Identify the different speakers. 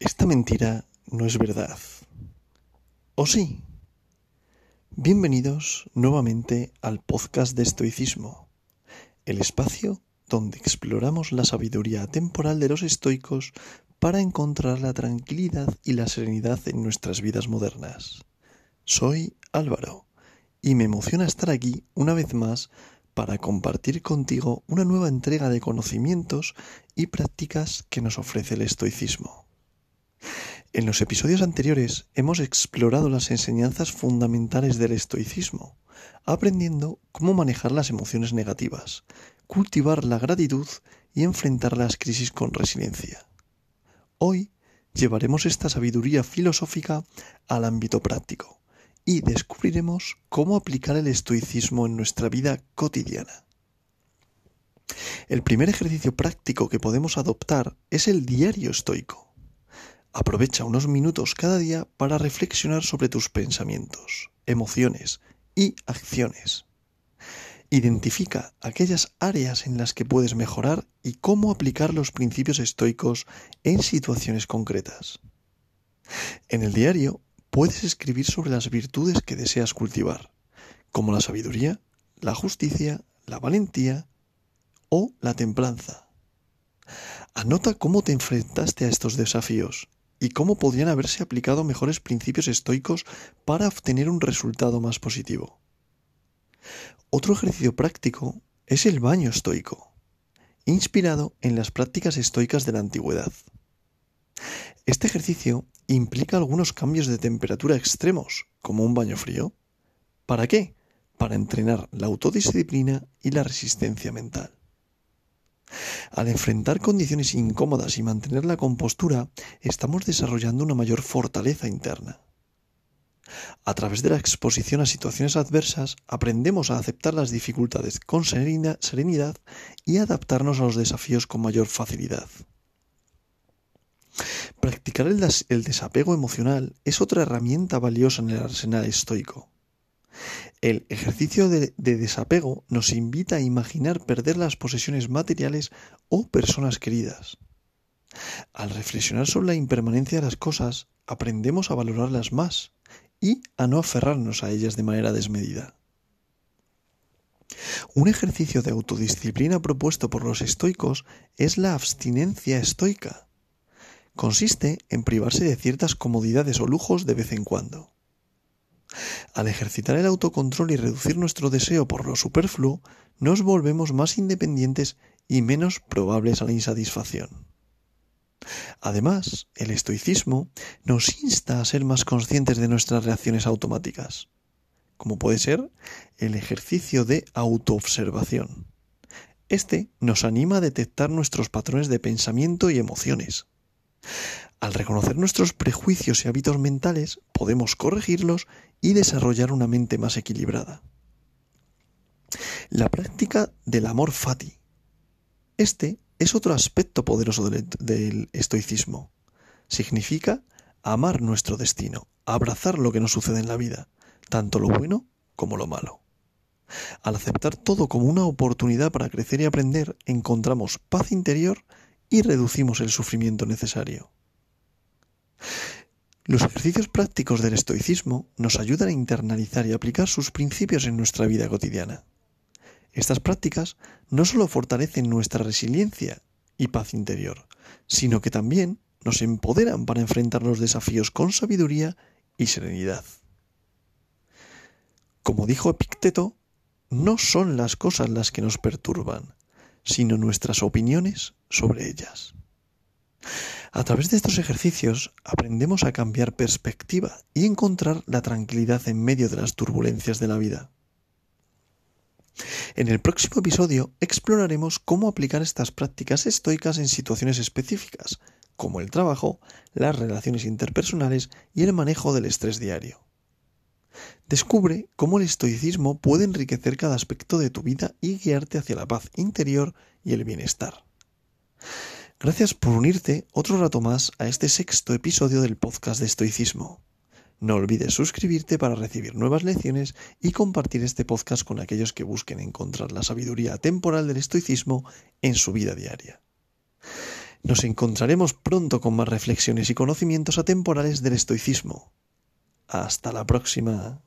Speaker 1: Esta mentira no es verdad. ¿O sí? Bienvenidos nuevamente al podcast de estoicismo, el espacio donde exploramos la sabiduría temporal de los estoicos para encontrar la tranquilidad y la serenidad en nuestras vidas modernas. Soy Álvaro y me emociona estar aquí una vez más para compartir contigo una nueva entrega de conocimientos y prácticas que nos ofrece el estoicismo. En los episodios anteriores hemos explorado las enseñanzas fundamentales del estoicismo, aprendiendo cómo manejar las emociones negativas, cultivar la gratitud y enfrentar las crisis con resiliencia. Hoy llevaremos esta sabiduría filosófica al ámbito práctico y descubriremos cómo aplicar el estoicismo en nuestra vida cotidiana. El primer ejercicio práctico que podemos adoptar es el diario estoico. Aprovecha unos minutos cada día para reflexionar sobre tus pensamientos, emociones y acciones. Identifica aquellas áreas en las que puedes mejorar y cómo aplicar los principios estoicos en situaciones concretas. En el diario puedes escribir sobre las virtudes que deseas cultivar, como la sabiduría, la justicia, la valentía o la templanza. Anota cómo te enfrentaste a estos desafíos y cómo podrían haberse aplicado mejores principios estoicos para obtener un resultado más positivo. Otro ejercicio práctico es el baño estoico, inspirado en las prácticas estoicas de la antigüedad. Este ejercicio implica algunos cambios de temperatura extremos, como un baño frío. ¿Para qué? Para entrenar la autodisciplina y la resistencia mental. Al enfrentar condiciones incómodas y mantener la compostura, estamos desarrollando una mayor fortaleza interna. A través de la exposición a situaciones adversas, aprendemos a aceptar las dificultades con serenidad y adaptarnos a los desafíos con mayor facilidad. Practicar el, desapego emocional es otra herramienta valiosa en el arsenal estoico. El ejercicio de, desapego nos invita a imaginar perder las posesiones materiales o personas queridas. Al reflexionar sobre la impermanencia de las cosas, aprendemos a valorarlas más y a no aferrarnos a ellas de manera desmedida. Un ejercicio de autodisciplina propuesto por los estoicos es la abstinencia estoica. Consiste en privarse de ciertas comodidades o lujos de vez en cuando. Al ejercitar el autocontrol y reducir nuestro deseo por lo superfluo, nos volvemos más independientes y menos probables a la insatisfacción. Además, el estoicismo nos insta a ser más conscientes de nuestras reacciones automáticas, como puede ser el ejercicio de autoobservación. Este nos anima a detectar nuestros patrones de pensamiento y emociones. Al reconocer nuestros prejuicios y hábitos mentales, podemos corregirlos y desarrollar una mente más equilibrada. La práctica del amor fati. Este es otro aspecto poderoso del, estoicismo. Significa amar nuestro destino, abrazar lo que nos sucede en la vida, tanto lo bueno como lo malo. Al aceptar todo como una oportunidad para crecer y aprender, encontramos paz interior y reducimos el sufrimiento necesario. Los ejercicios prácticos del estoicismo nos ayudan a internalizar y aplicar sus principios en nuestra vida cotidiana. Estas prácticas no solo fortalecen nuestra resiliencia y paz interior, sino que también nos empoderan para enfrentar los desafíos con sabiduría y serenidad. Como dijo Epicteto, no son las cosas las que nos perturban, sino nuestras opiniones sobre ellas. A través de estos ejercicios aprendemos a cambiar perspectiva y encontrar la tranquilidad en medio de las turbulencias de la vida. En el próximo episodio exploraremos cómo aplicar estas prácticas estoicas en situaciones específicas, como el trabajo, las relaciones interpersonales y el manejo del estrés diario. Descubre cómo el estoicismo puede enriquecer cada aspecto de tu vida y guiarte hacia la paz interior y el bienestar. Gracias por unirte otro rato más a este sexto episodio del podcast de estoicismo. No olvides suscribirte para recibir nuevas lecciones y compartir este podcast con aquellos que busquen encontrar la sabiduría temporal del estoicismo en su vida diaria. Nos encontraremos pronto con más reflexiones y conocimientos atemporales del estoicismo. Hasta la próxima.